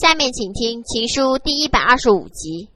下面请听情书第一百二十五集。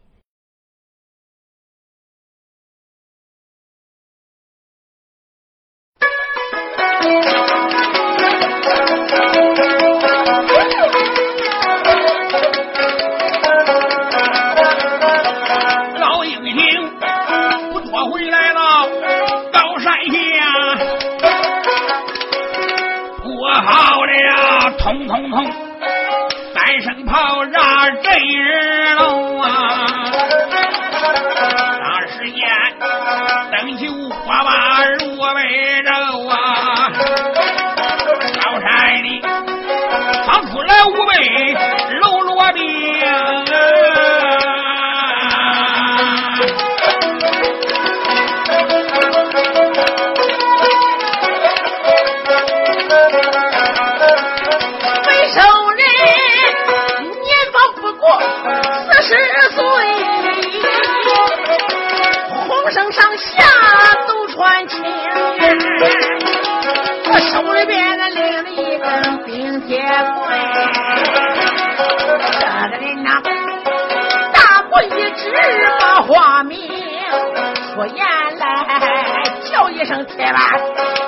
声铁娃，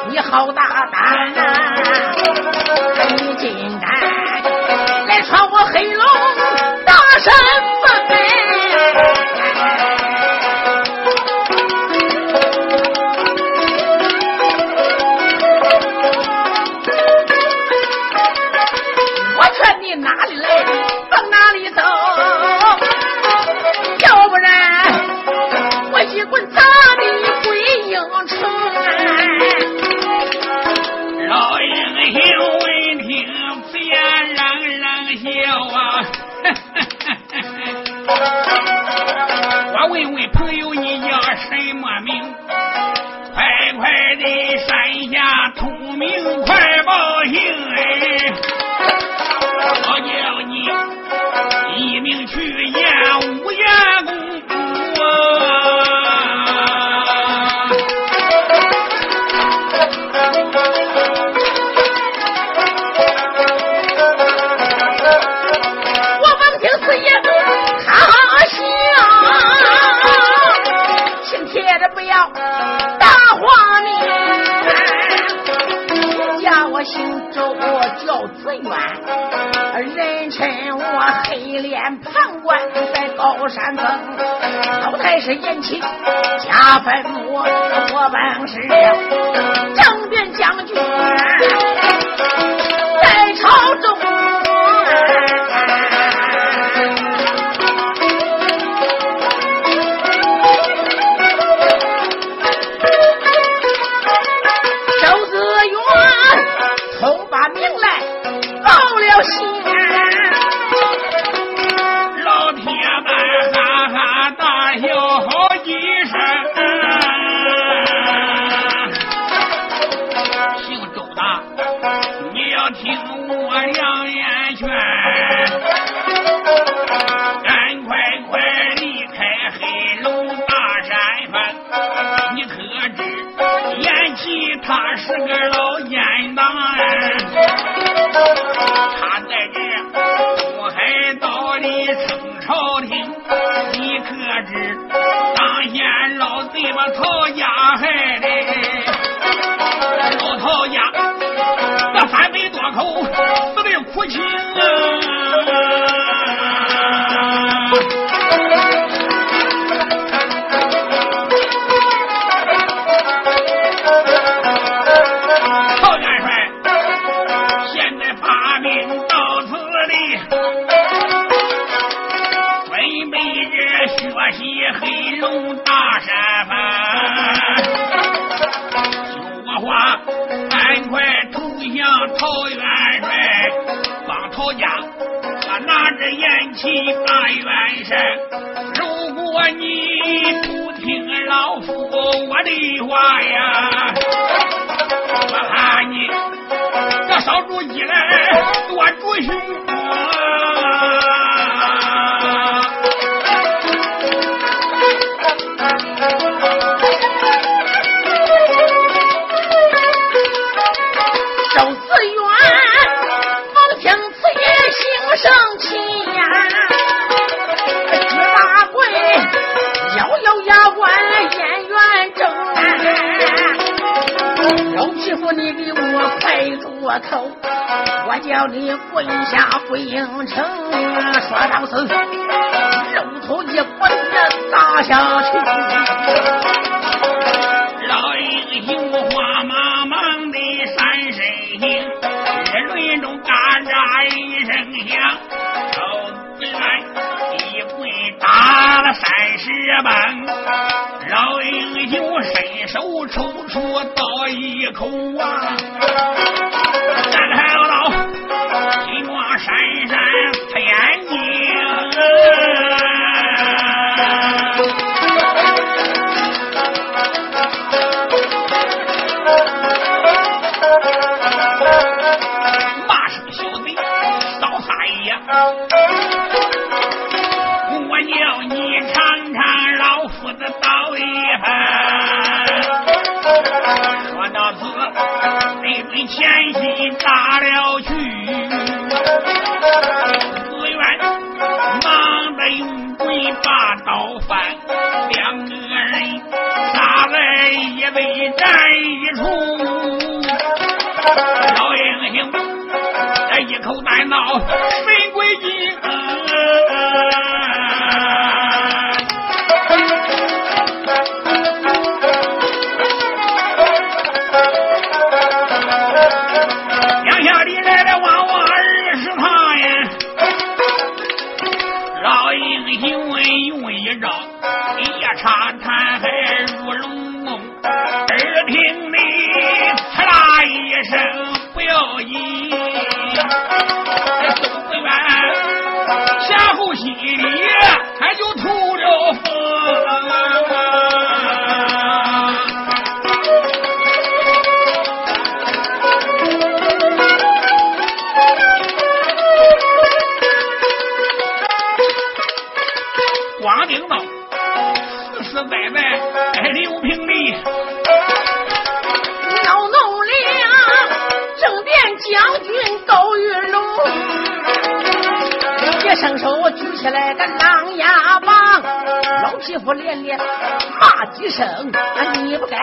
你好大胆、啊！你山峰老太是言情加分我我本是马是四根喽。我伸手抽出，倒一口啊。骂几声你不该。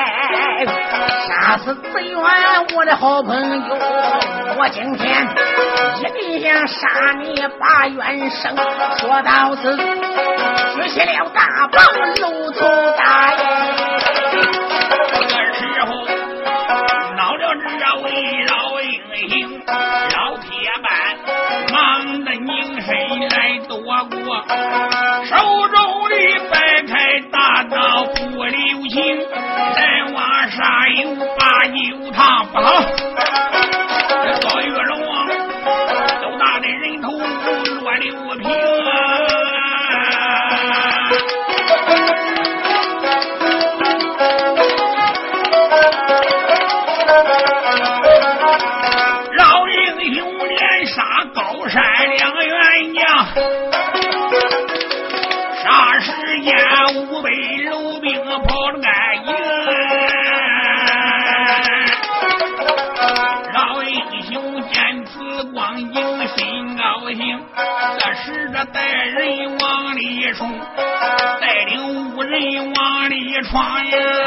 杀死子元我的好朋友我今天一定要杀你把元生说到此举起了大棒露出大眼带领五人往里闯呀。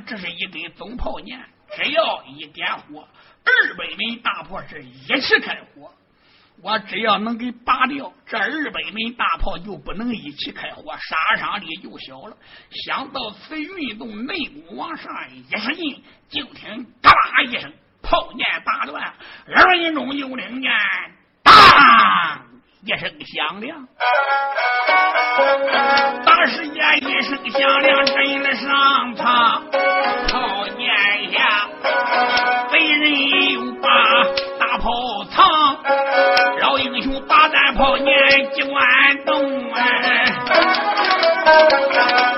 这是一根总炮锏，只要一点火，二百门大炮是一起开火。我只要能给拔掉这二百门大炮，就不能一起开火，杀伤力就小了。想到此，运动内功往上一使劲，就听嘎啦一声，炮箭打断，二人中就听见当一声响亮，当时间一声响亮，震了上苍，炮箭下，贼人又把大炮藏。老英雄把咱炮年机关动哎，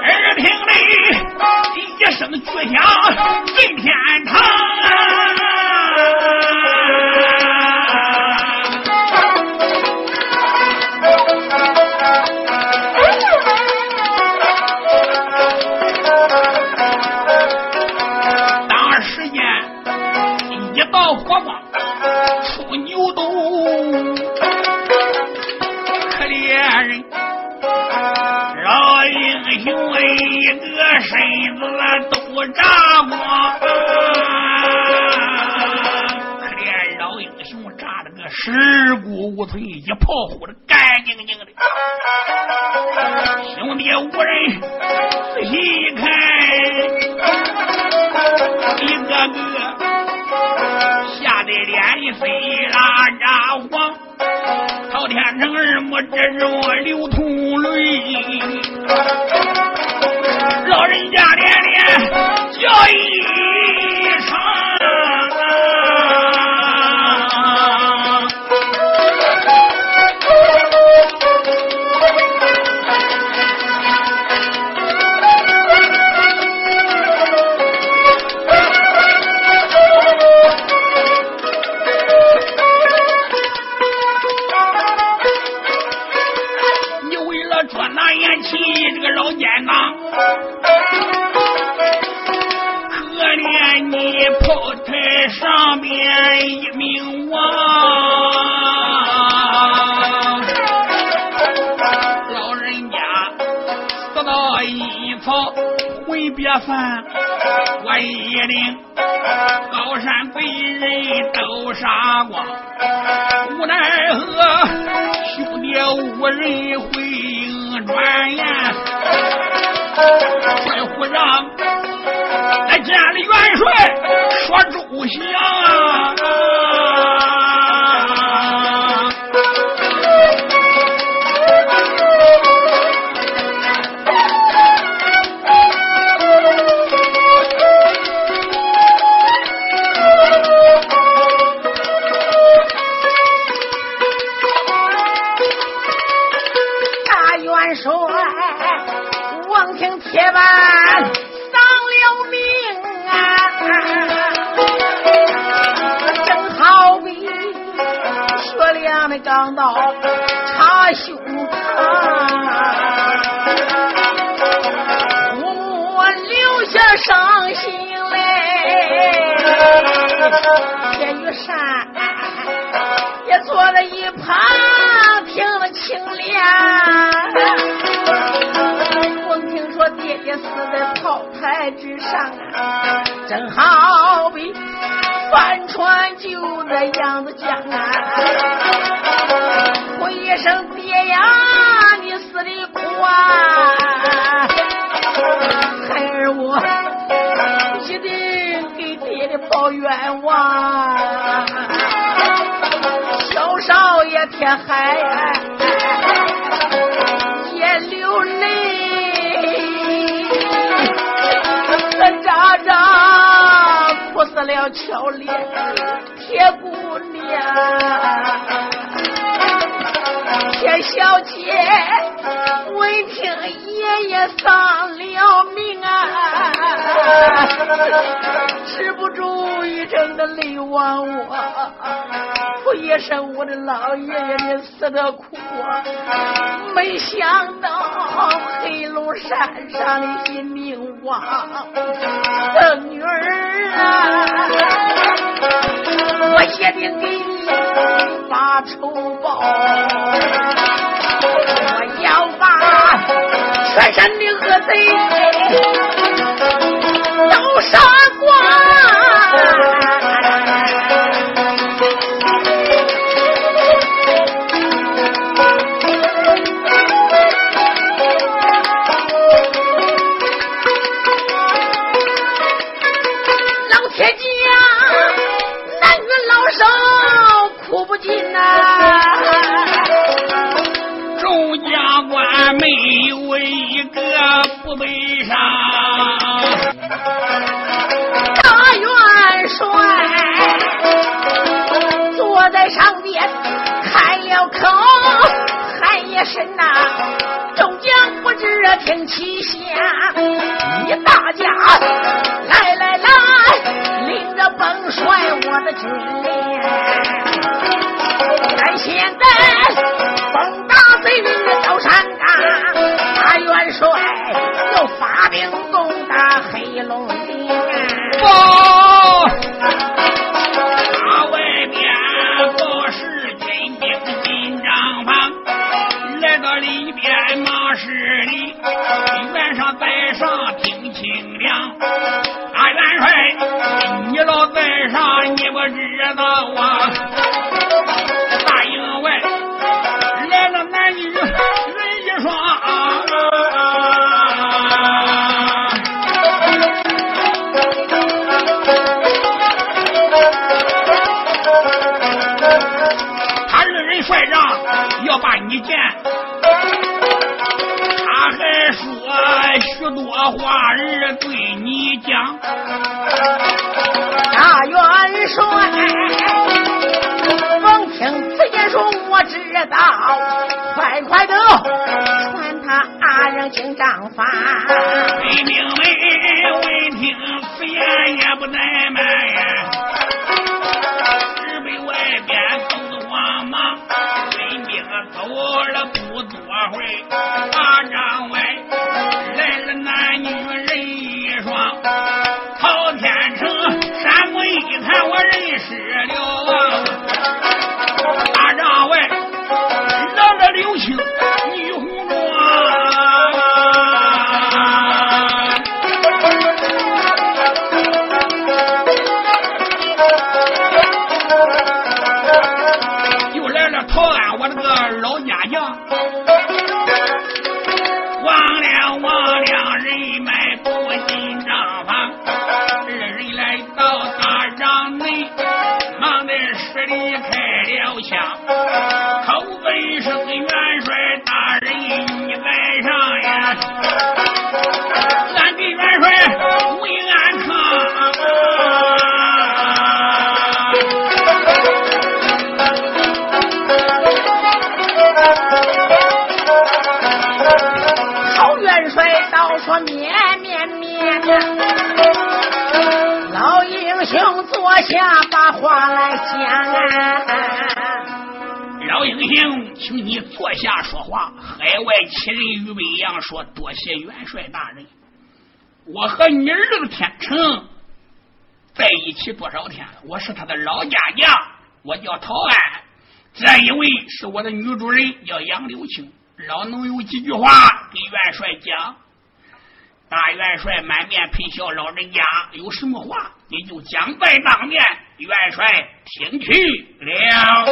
耳听里一声巨响震天堂一炮呼的干净净的。兄弟五人仔细一看，一个个吓得脸飞啦啦黄，朝天成耳目之中流通泪。上啊，正好比帆船就那样子江啊。我一声爹呀，你死的苦啊！孩儿我一定给爹爹报冤枉。小少爷天海了俏脸铁姑娘。铁小姐闻听爷爷丧了命啊，止不住一阵的泪汪汪。哭一声，我的老爷爷你死的苦啊！没想到黑龙山上的金明我的女儿啊，我一定给你把仇报，我要把全山的恶贼都杀飞上。大元帅坐在上边开了口喊一声呐众将不知听其下一大家来来来领着本帅我的军令。在现在兵攻打黑龙岭。说绵绵绵，老英雄坐下，把话来讲啊！老英雄，请你坐下说话。海外奇人于北阳说：“多谢元帅大人，我和你儿子天成在一起多少天了？我是他的老家将，我叫陶安。这一位是我的女主人，叫杨柳青。老农有几句话给元帅讲。”大元帅满面陪笑，老人家有什么话，你就讲在当面。元帅听去了。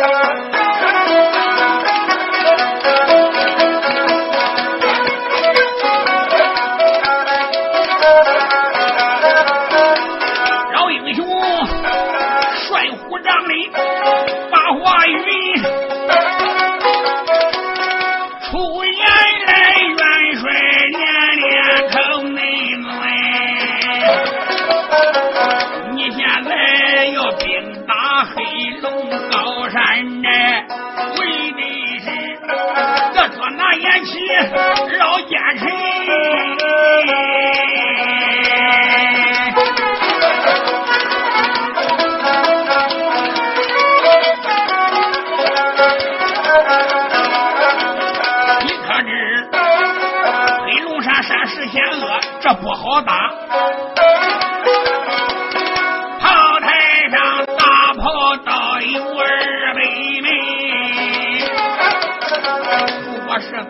老奸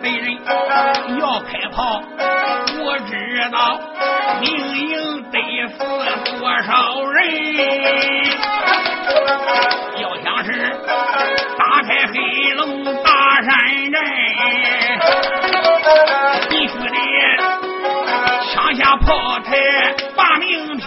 贼人要开炮，我知道明营得死多少人。要想是打开黑龙大山寨，必须得枪下炮台把命拼。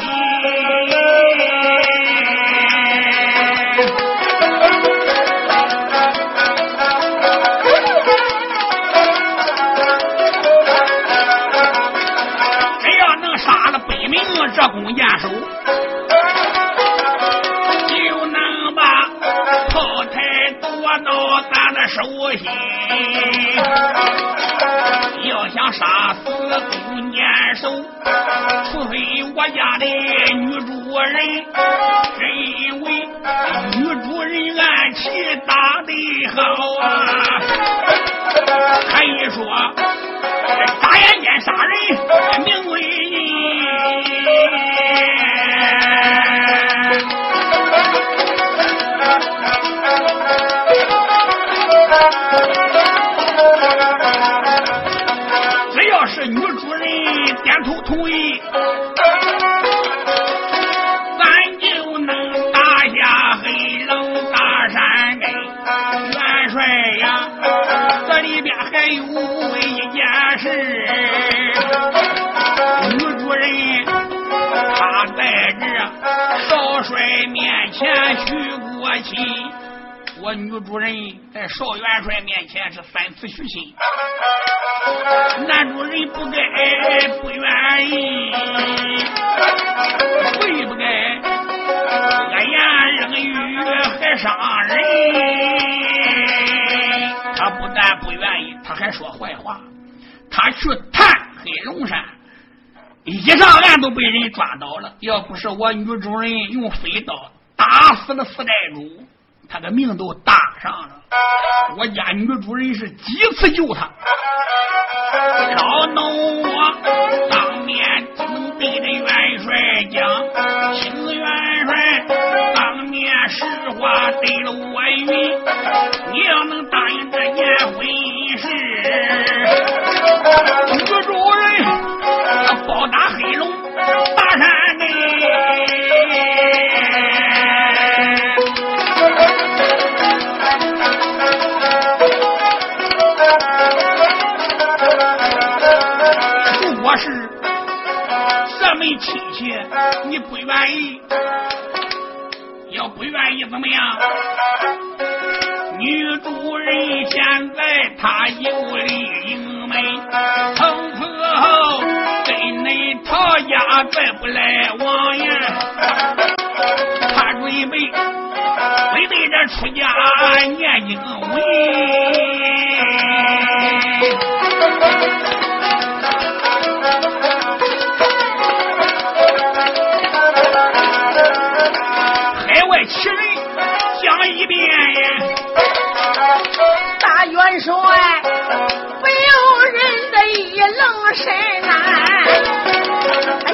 说眨眼间杀人名为银。只要是女主人点头同意，我女主人在少元帅面前是三次许亲，男主人不该不愿意，会不该恶言冷语还伤人。他不但不愿意，他还说坏话。他去探黑龙山，一上岸都被人抓到了。要不是我女主人用飞刀打死了四寨主。他的命都搭上了，我家女主人是几次救他，老农我当面能对着元帅讲，请元帅当面实话对了我云，你要能答应这件婚事，女主是这门亲戚你不愿意，要不愿意怎么样？女主人现在她有理营门，从此后跟恁陶家再不来往呀。他准备准备着出家念经文。谁讲一遍呀，大元帅不由人的一愣神呐，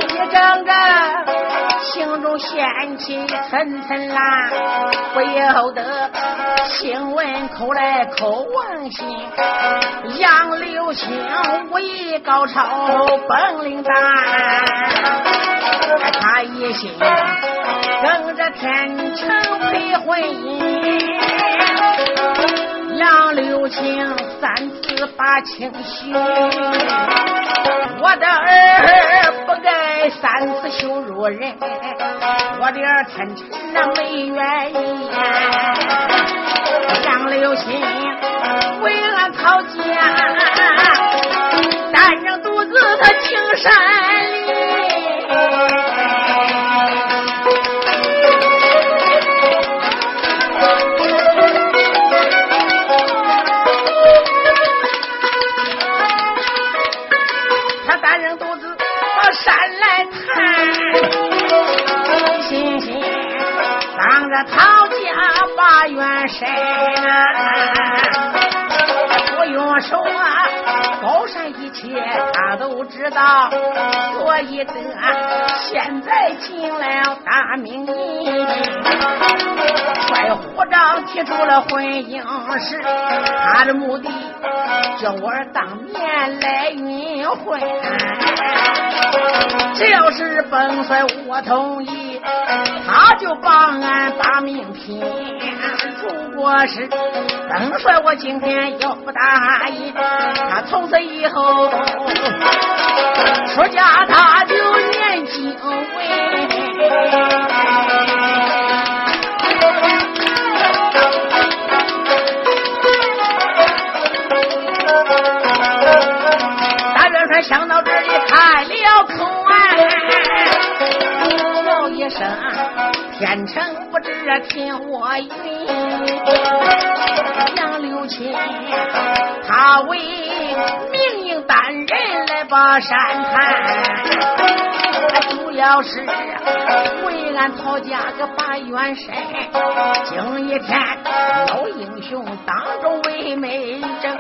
一张张心中掀起层层啦，不由得心闻口来口往心，杨柳青武艺高超本领大，他一心跟着天成配婚姻。杨柳青三次把情许，我的儿不该三次羞辱人，我的儿天成那没原因。杨柳青为俺讨家，单着肚子他进山里。山来探，心心当着陶家把元帅，不用说啊，高山一切他都知道，所以得现在进了大名营，帅虎长提出了婚姻事，他的目的叫我当面来运婚。只要是本帅我同意，他就帮俺把命拼。如果是本帅我今天要不答应，他从此以后出家他就念经文。想到这里开了口啊，叫一声天成不知听我云，杨柳青他为命营担人来把山看，主要是为俺陶家个把元帅，今一天老英雄当中为美正，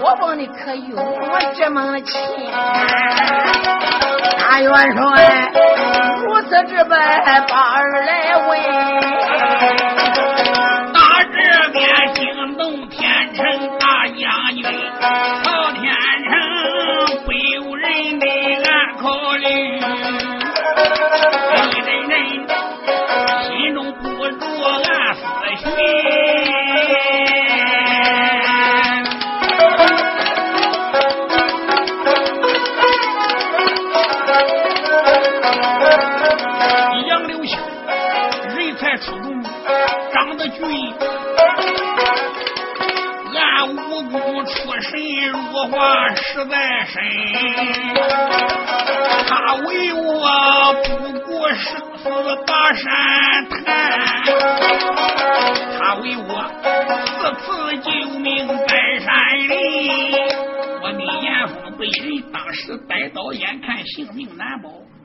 我问你可有我这么亲？大元帅如此之般把儿来问，打这边惊动天成大将军，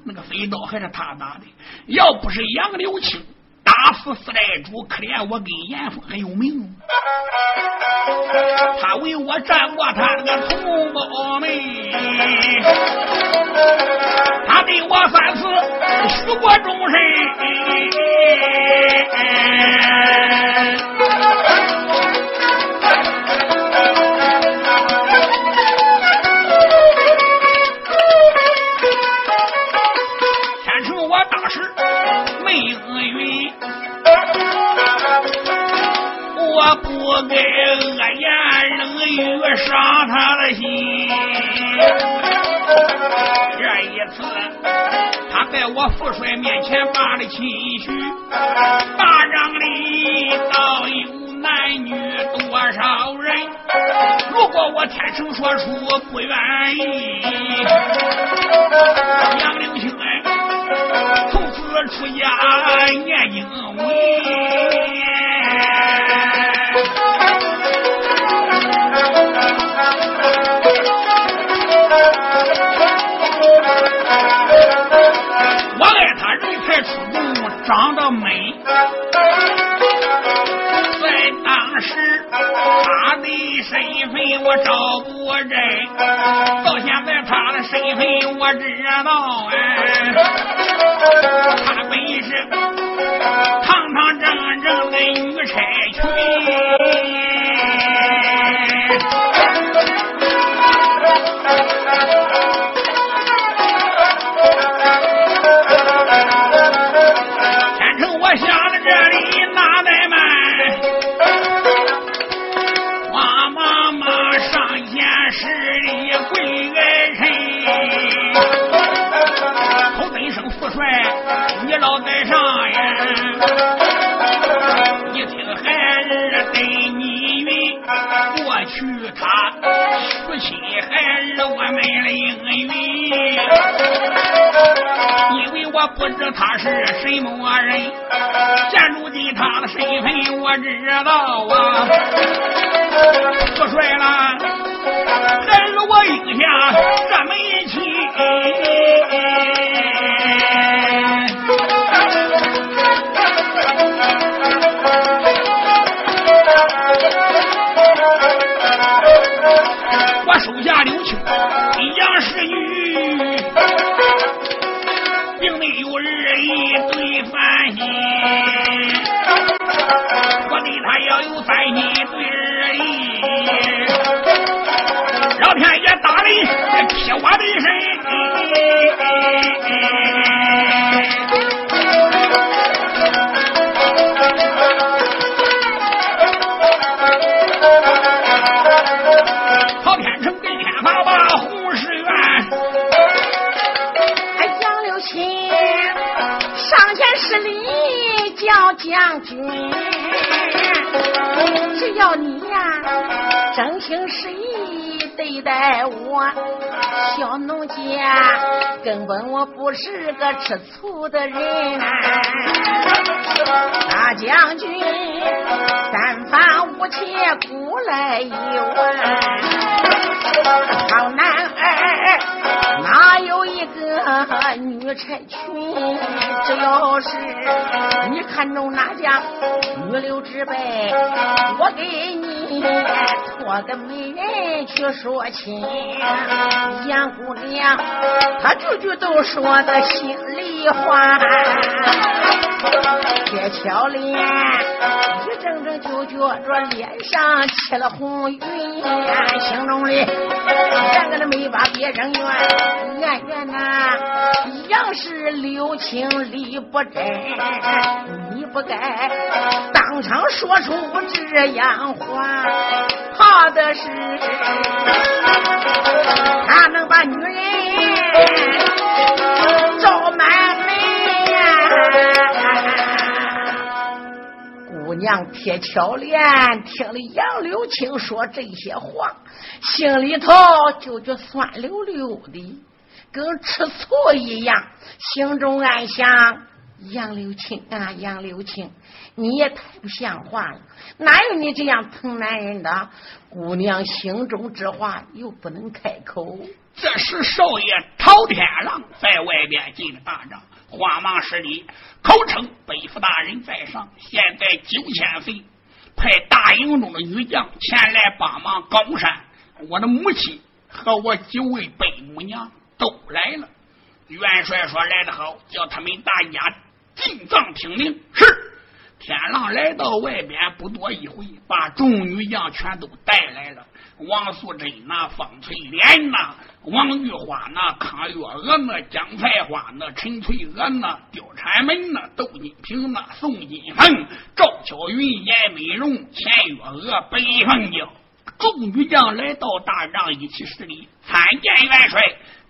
那个飞刀还是他拿的，要不是杨柳青打死四寨主，可怜我跟严峰还有命。他为我战过他那个同胞们，他对我三次许过终身。成我当时没应允，我不该恶言冷语伤他的心。这一次，他在我父帅面前把了亲许，大帐里倒有男女多少人？如果我天成说出不愿意，杨柳青哎，从此出家念经文。我爱他人才出众，长得美。在当时，他的身份我找不着，嘿我知道哎，不知他是什么人，现如今他的身份我知道啊。不帅了，将军。只要你呀，真情实意对待我，小农家根本我不是个吃醋的人。大将军，三番五切古来有，好男儿哪有一个女差裙？只要是你看中哪家女流之辈。我给你我跟媒人去说亲，杨姑娘她句句都说的心里话，铁巧脸一阵阵就觉着脸上起了红云，心中里两个的没把别人怨，怨怨呐，杨氏留情理不真，你不该当场说出。这样话，怕的是他能把女人招满门姑娘铁巧莲听了杨柳青说这些话，心里头就觉酸溜溜的，跟吃醋一样，心中暗想：杨柳青啊，杨柳青。你也太不像话了，哪有你这样疼男人的？姑娘心中之话又不能开口。这时少爷朝天狼在外边进了大帐，慌忙施礼，口称北府大人在上，现在九千岁，派大营中的女将前来帮忙高山。我的母亲和我九位北母娘都来了。元帅说来得好，叫他们大家进帐听令。是。天狼来到外边不多一会，把众女将全都带来了。王素贞呐，方翠莲呐，王玉花呐，康月娥呐，姜菜花呐，陈翠娥呐，貂蝉门呐，窦金平呐，宋金凤、赵巧云、严美容、钱月娥、白凤娇。众女将来到大帐一起施礼，参见元帅。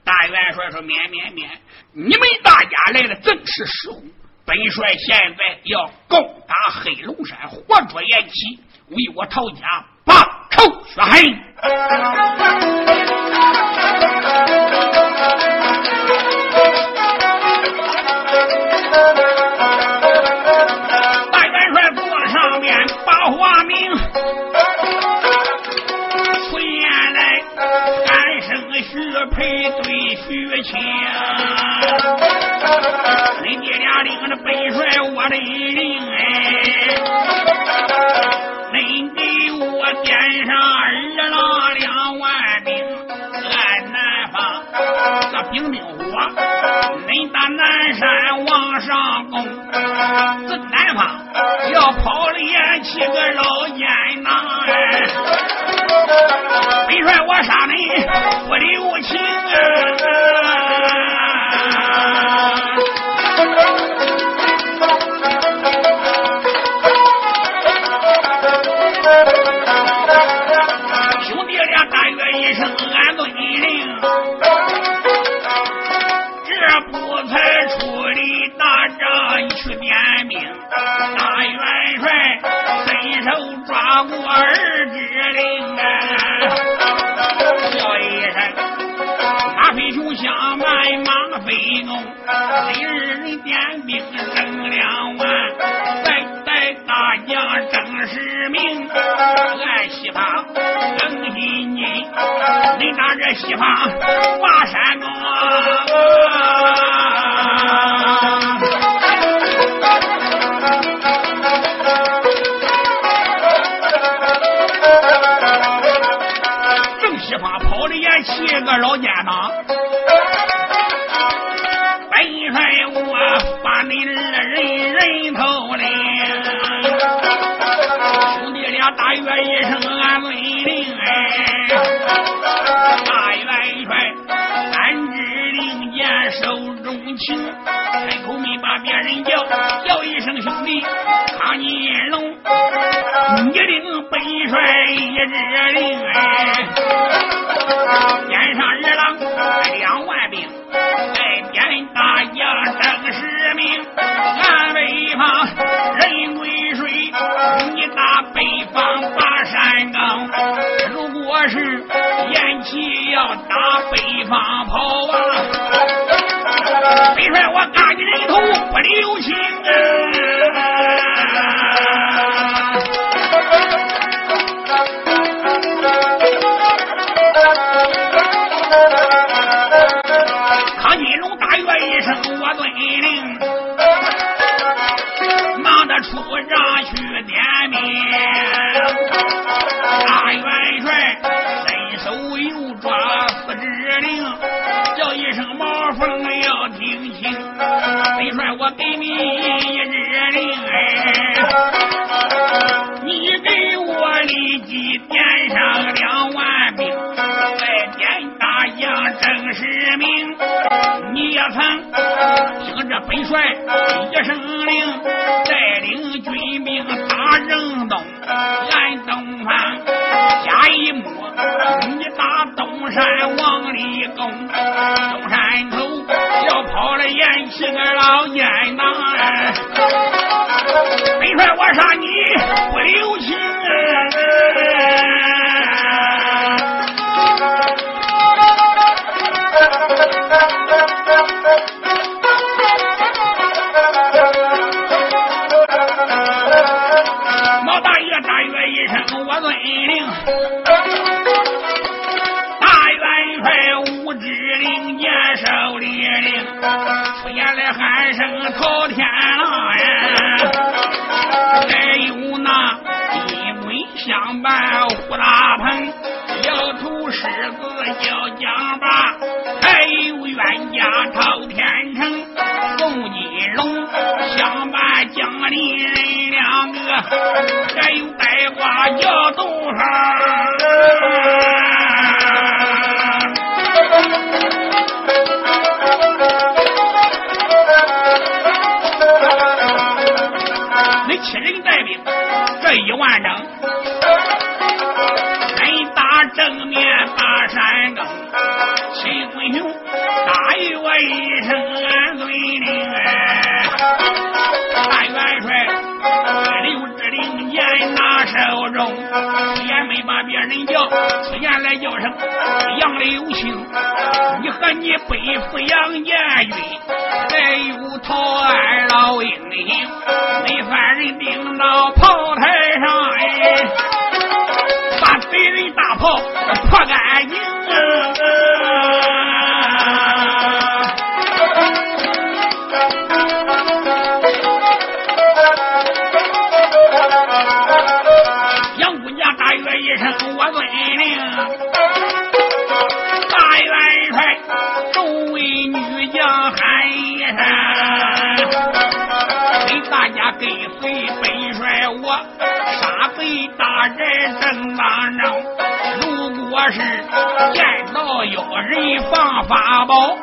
大元帅说：“免免免，你们大家来的正是时候。”本帅现在要攻打黑龙山，活捉燕齐，为我曹家报仇雪恨。大元帅坐上面把话明，出言来，三声许配。元帅坐上面把话明，出言来，喊声徐配对徐青。恁爹俩领着本帅我的令哎，恁给我点上二郎两万兵，按南方这兵兵火，恁打南山往上攻，这南方要跑了眼七个老奸囊哎，本帅我杀你不留情这个老奸党。马跑。出现了喊声滔天了，还有那金文相伴武大鹏，摇头狮子叫江八，还有冤家朝天成，宋金龙相伴江里人两个，还有白瓜叫东方。人叫去言来叫声杨柳青，你和你背父杨延军，还有讨爱老英雄，没犯人顶到炮台上。杀贼打人真么能如果是见着有人放法宝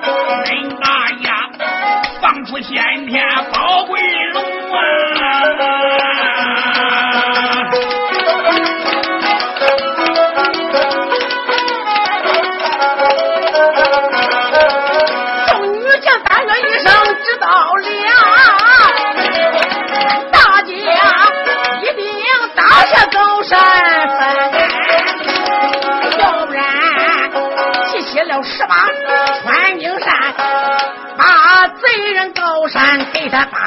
真大呀放出先天宝贵十八穿金山把贼人高山给他打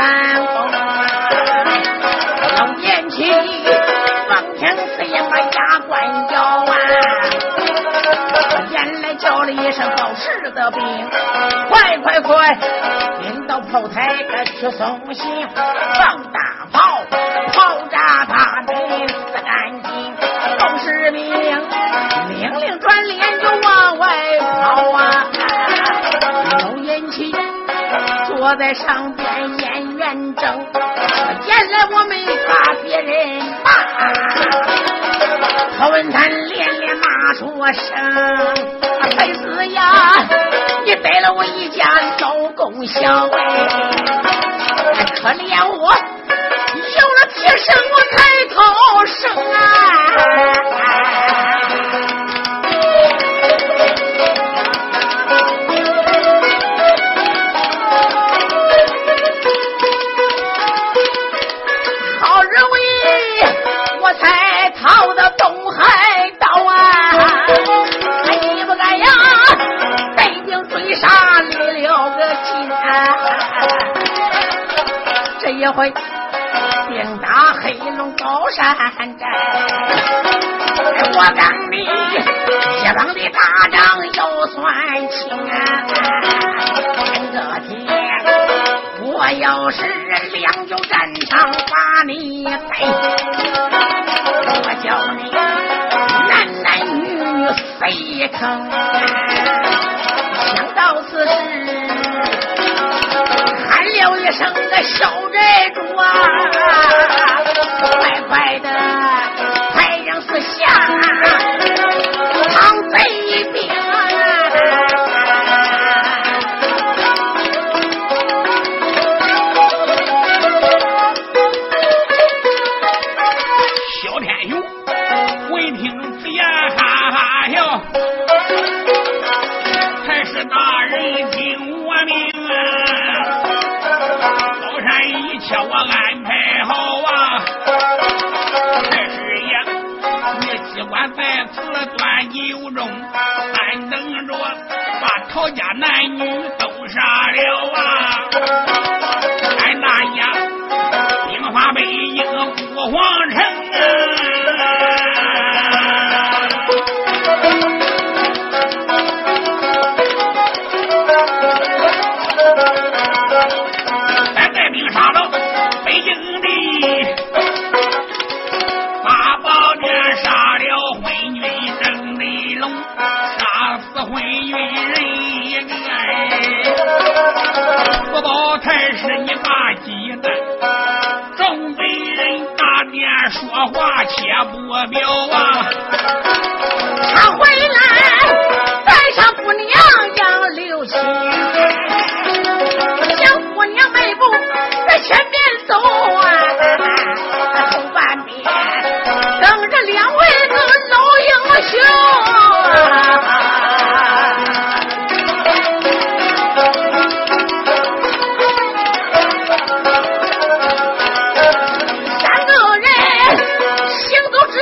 山。刚年起，方天四爷把牙关咬啊，眼来叫了一声都是的兵，快快快，引到炮台去送信，放大炮，炮炸他的，死干净。是事兵命令转脸就往外跑啊，刘延庆坐在上边。我没把别人骂何文丹连连骂出声太子呀你背了我一家遭宫刑可怜我 Sa 还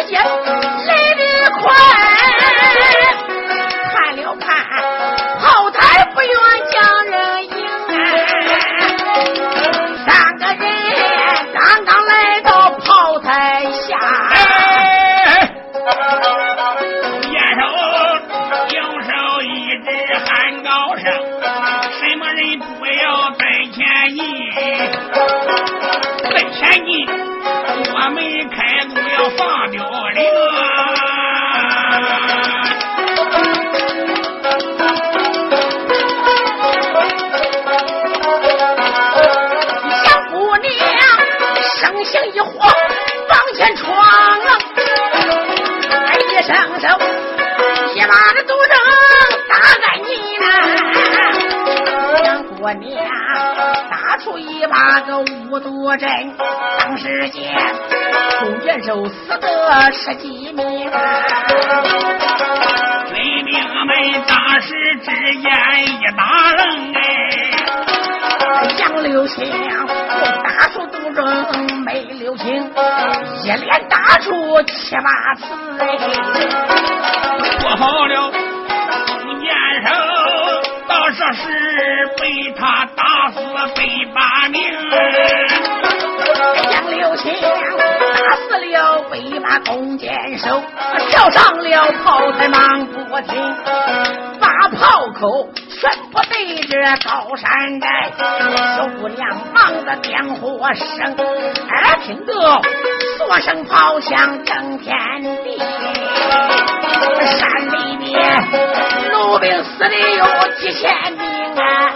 钱。选手死得十几名，军兵们当时只眼一打愣哎，杨柳青不打出杜中，没留情。一连打出七八次哎。炮台忙不停把炮口全部对着高山寨小姑娘忙得点火声哎听得锁声炮响震天地山里面奴婢死的有几千兵啊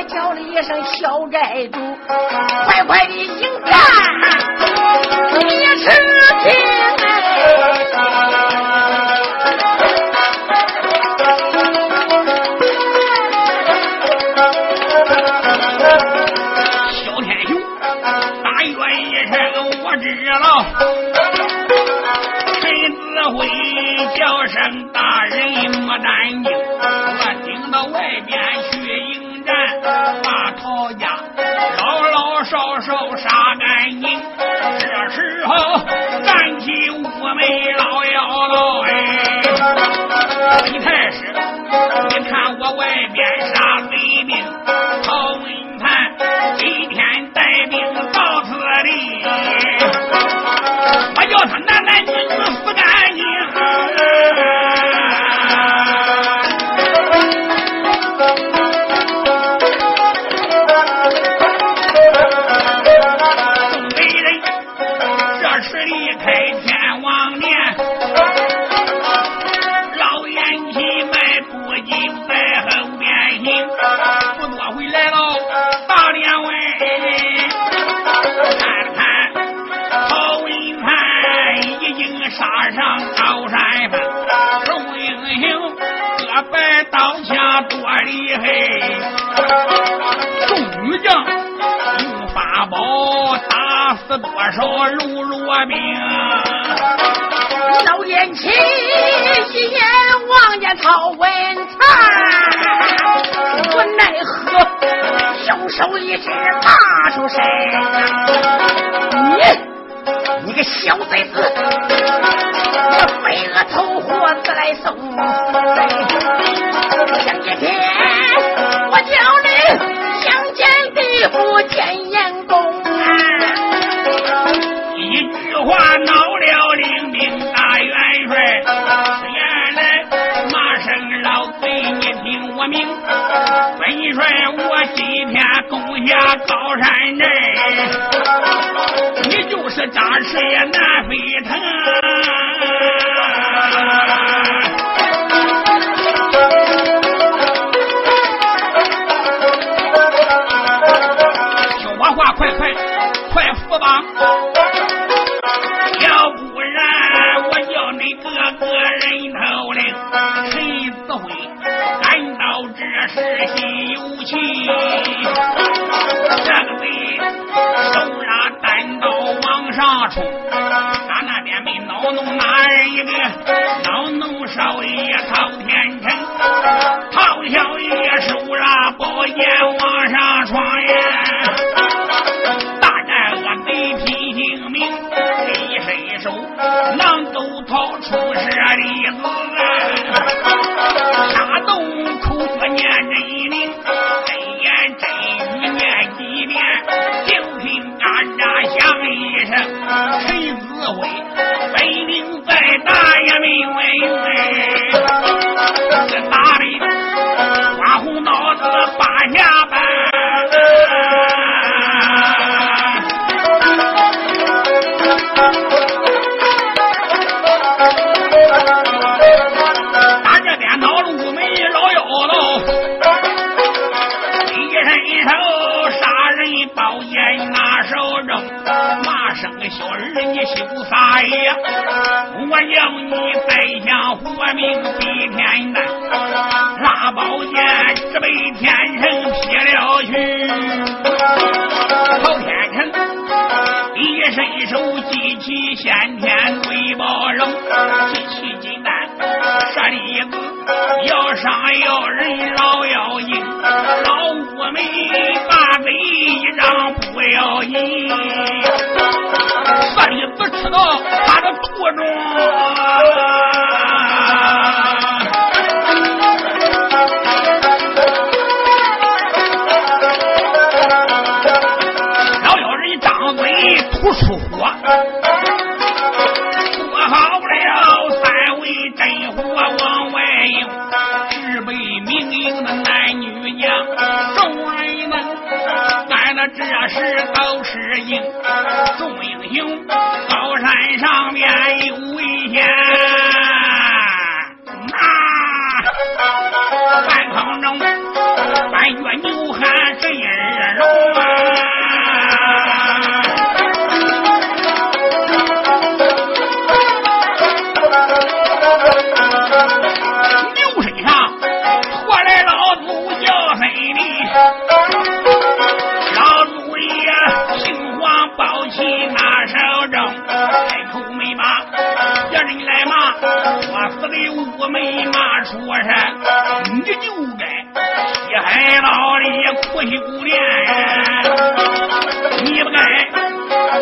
还叫了一声小寨主，快快的迎战，你吃。都杀干净，这时候站起我们了。他说我辱辱我，老眼起，一眼望见曹文才，我奈何，用手一指，怕住身？你你个小贼子，这飞蛾投火自来送死。呀高山镇，你就是扎实也难飞腾。听我话，快快快扶吧！要不然我叫你哥哥人头领陈子辉难道这是心有气，冲，他那边没恼怒哪儿一个，恼怒少爷曹天成，曹小爷手拿宝剑往上闯呀，拉没骂出声，你就该西海老里苦修炼，你不该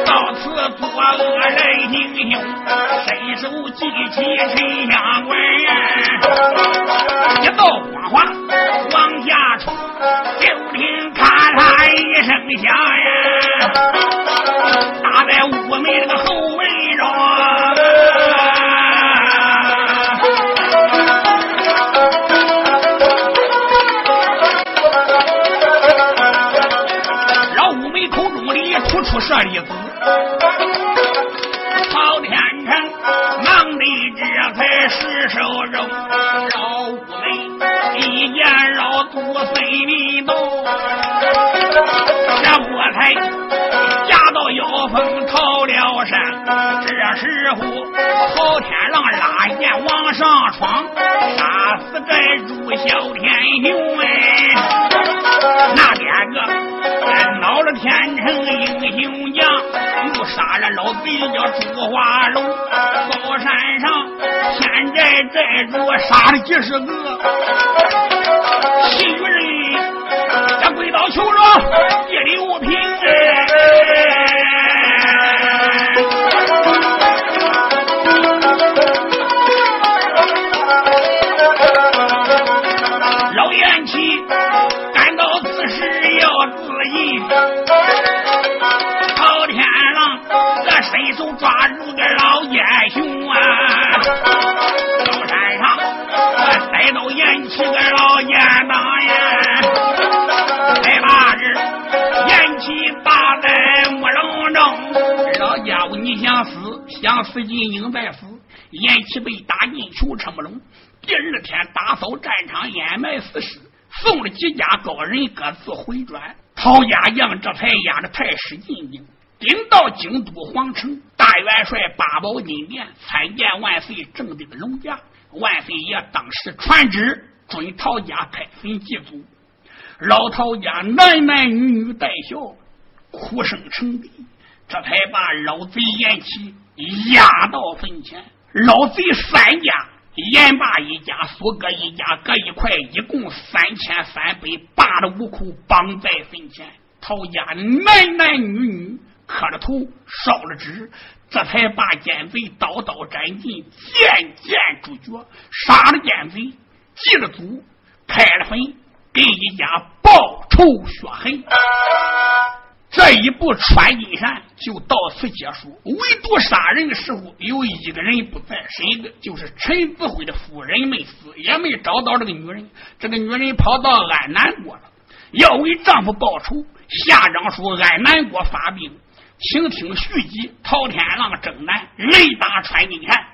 到此作恶人英雄，伸手记起陈香棍，一道火花往下冲，就听咔嚓一声响呀，打在屋门这个后门上。舍利子，曹天成忙的这才失手中，老五梅一见老祖孙里头，这我才夹到妖风逃了山。这时候曹天狼拉剑往上闯，杀死寨主小天雄哎，那边个恼了天成英雄将，又杀了老贼叫朱华龙，高山上天寨寨主杀了几十个，其余人咱跪倒求饶，一溜平哎。思，相思尽应在死。延启被打进囚车木笼，第二天打扫战场，掩埋死尸，送了几家高人各自回转。陶家将这才押着太师进京，顶到京都皇城。大元帅八宝金殿参见万岁正的龙驾。万岁爷当时传旨，准陶家开坟祭祖。老陶家男男女女带孝，哭声成地，这才把老贼延启押到坟前。老贼三家，严霸一家、苏哥一家各一块，一共三千三百八十五口，绑在坟前。陶家男男女女磕了头，烧了纸，这才把奸贼刀刀斩尽，剑剑诛绝，杀了奸贼，祭了祖，开了坟，给一家报仇雪恨。这一步穿金山就到此结束。唯独杀人的时候有一个人不在，身？就是陈子辉的夫人没死，也没找到这个女人。这个女人跑到安南国了，要为丈夫报仇。下诏书安南国发兵，请听续集。陶天浪征南，雷打穿金山。